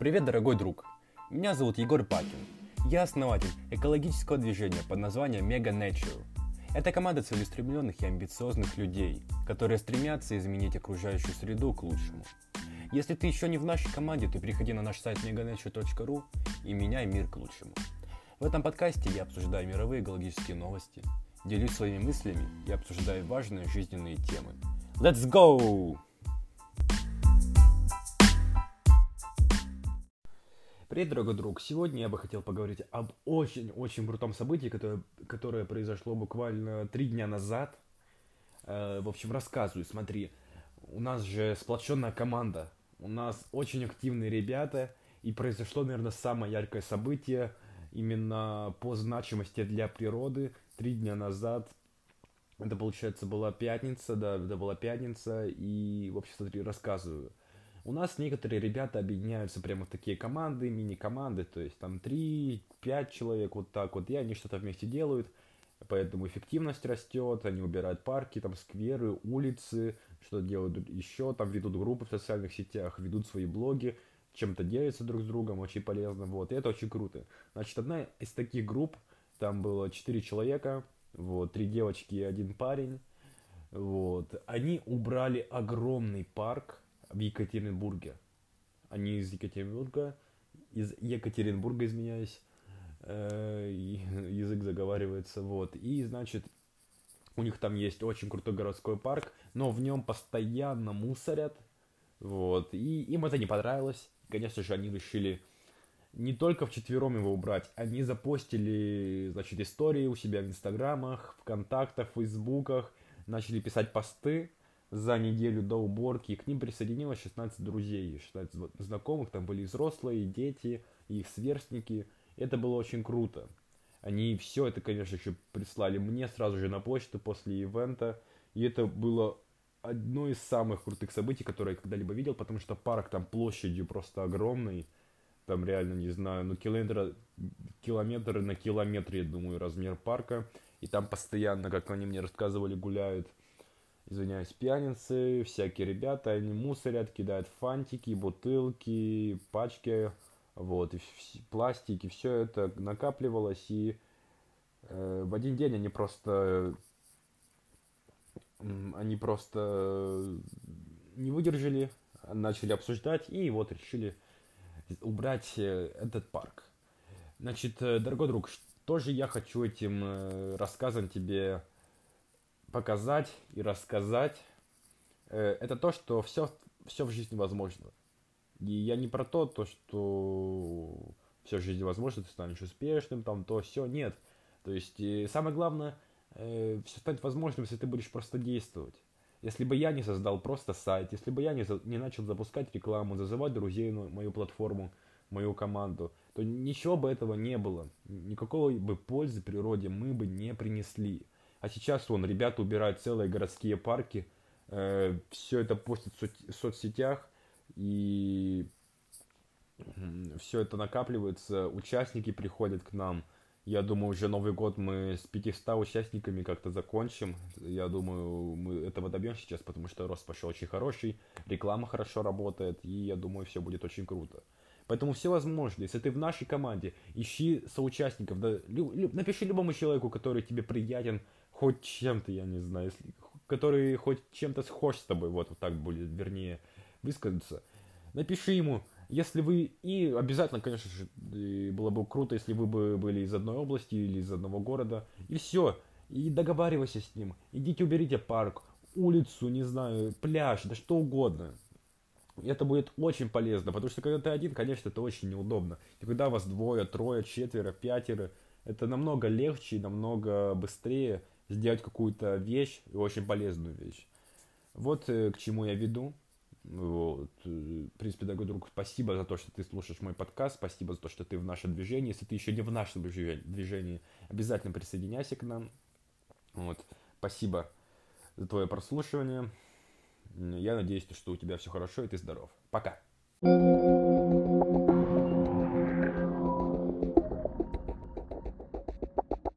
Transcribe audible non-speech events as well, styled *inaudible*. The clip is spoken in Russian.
Привет, дорогой друг! Меня зовут Егор Пакин. Я основатель экологического движения под названием Mega Nature. Это команда целеустремленных и амбициозных людей, которые стремятся изменить окружающую среду к лучшему. Если ты еще не в нашей команде, то приходи на наш сайт meganature.ru и меняй мир к лучшему. В этом подкасте я обсуждаю мировые экологические новости, делюсь своими мыслями и обсуждаю важные жизненные темы. Let's go! Привет, дорогой друг! Сегодня я бы хотел поговорить об очень-очень крутом событии, которое, которое произошло буквально три дня назад. Э, в общем, рассказываю, смотри. У нас же сплоченная команда, у нас очень активные ребята, и произошло, наверное, самое яркое событие именно по значимости для природы три дня назад. Это, получается, была пятница, да, это была пятница, и, в общем, смотри, рассказываю. У нас некоторые ребята объединяются прямо в такие команды, мини-команды, то есть там 3-5 человек вот так вот, и они что-то вместе делают, поэтому эффективность растет, они убирают парки, там скверы, улицы, что делают еще, там ведут группы в социальных сетях, ведут свои блоги, чем-то делятся друг с другом, очень полезно, вот, и это очень круто. Значит, одна из таких групп, там было 4 человека, вот, 3 девочки и один парень, вот, они убрали огромный парк, в Екатеринбурге. Они из Екатеринбурга, из Екатеринбурга, изменяюсь, э, *laughs* язык заговаривается, вот. И, значит, у них там есть очень крутой городской парк, но в нем постоянно мусорят, вот. И им это не понравилось. Конечно же, они решили не только в четвером его убрать, они запостили, значит, истории у себя в инстаграмах, вконтактах, фейсбуках, начали писать посты, за неделю до уборки, и к ним присоединилось 16 друзей, 16 знакомых, там были взрослые, дети, их сверстники. Это было очень круто. Они все это, конечно, еще прислали мне сразу же на почту после ивента, и это было одно из самых крутых событий, которые я когда-либо видел, потому что парк там площадью просто огромный, там реально, не знаю, ну километр, километр на километр, я думаю, размер парка, и там постоянно, как они мне рассказывали, гуляют извиняюсь, пьяницы, всякие ребята, они мусорят, кидают фантики, бутылки, пачки, вот, и пластики, все это накапливалось, и э, в один день они просто, они просто не выдержали, начали обсуждать, и вот решили убрать э, этот парк. Значит, э, дорогой друг, что же я хочу этим э, рассказом тебе показать и рассказать, э, это то, что все, все в жизни возможно. И я не про то, то, что все в жизни возможно, ты станешь успешным, там, то, все, нет. То есть, и самое главное, э, все станет возможным, если ты будешь просто действовать. Если бы я не создал просто сайт, если бы я не, за, не начал запускать рекламу, зазывать друзей на мою платформу, мою команду, то ничего бы этого не было. Никакой бы пользы природе мы бы не принесли. А сейчас вон ребята убирают целые городские парки, э, все это постят в соцсетях, и все это накапливается, участники приходят к нам. Я думаю, уже Новый год мы с 500 участниками как-то закончим. Я думаю, мы этого добьемся сейчас, потому что рост пошел очень хороший, реклама хорошо работает, и я думаю, все будет очень круто. Поэтому все возможно. Если ты в нашей команде, ищи соучастников, да, лю, лю, напиши любому человеку, который тебе приятен, хоть чем-то, я не знаю, если, который хоть чем-то схож с тобой, вот, вот так будет, вернее, высказаться, напиши ему, если вы, и обязательно, конечно же, было бы круто, если вы бы были из одной области или из одного города, и все, и договаривайся с ним, идите уберите парк, улицу, не знаю, пляж, да что угодно. Это будет очень полезно, потому что когда ты один, конечно, это очень неудобно. И когда вас двое, трое, четверо, пятеро, это намного легче намного быстрее, сделать какую-то вещь, очень полезную вещь. Вот э, к чему я веду. Вот. Э, в принципе, дорогой друг, спасибо за то, что ты слушаешь мой подкаст, спасибо за то, что ты в нашем движении. Если ты еще не в нашем движении, обязательно присоединяйся к нам. Вот. Спасибо за твое прослушивание. Я надеюсь, что у тебя все хорошо и ты здоров. Пока. thank you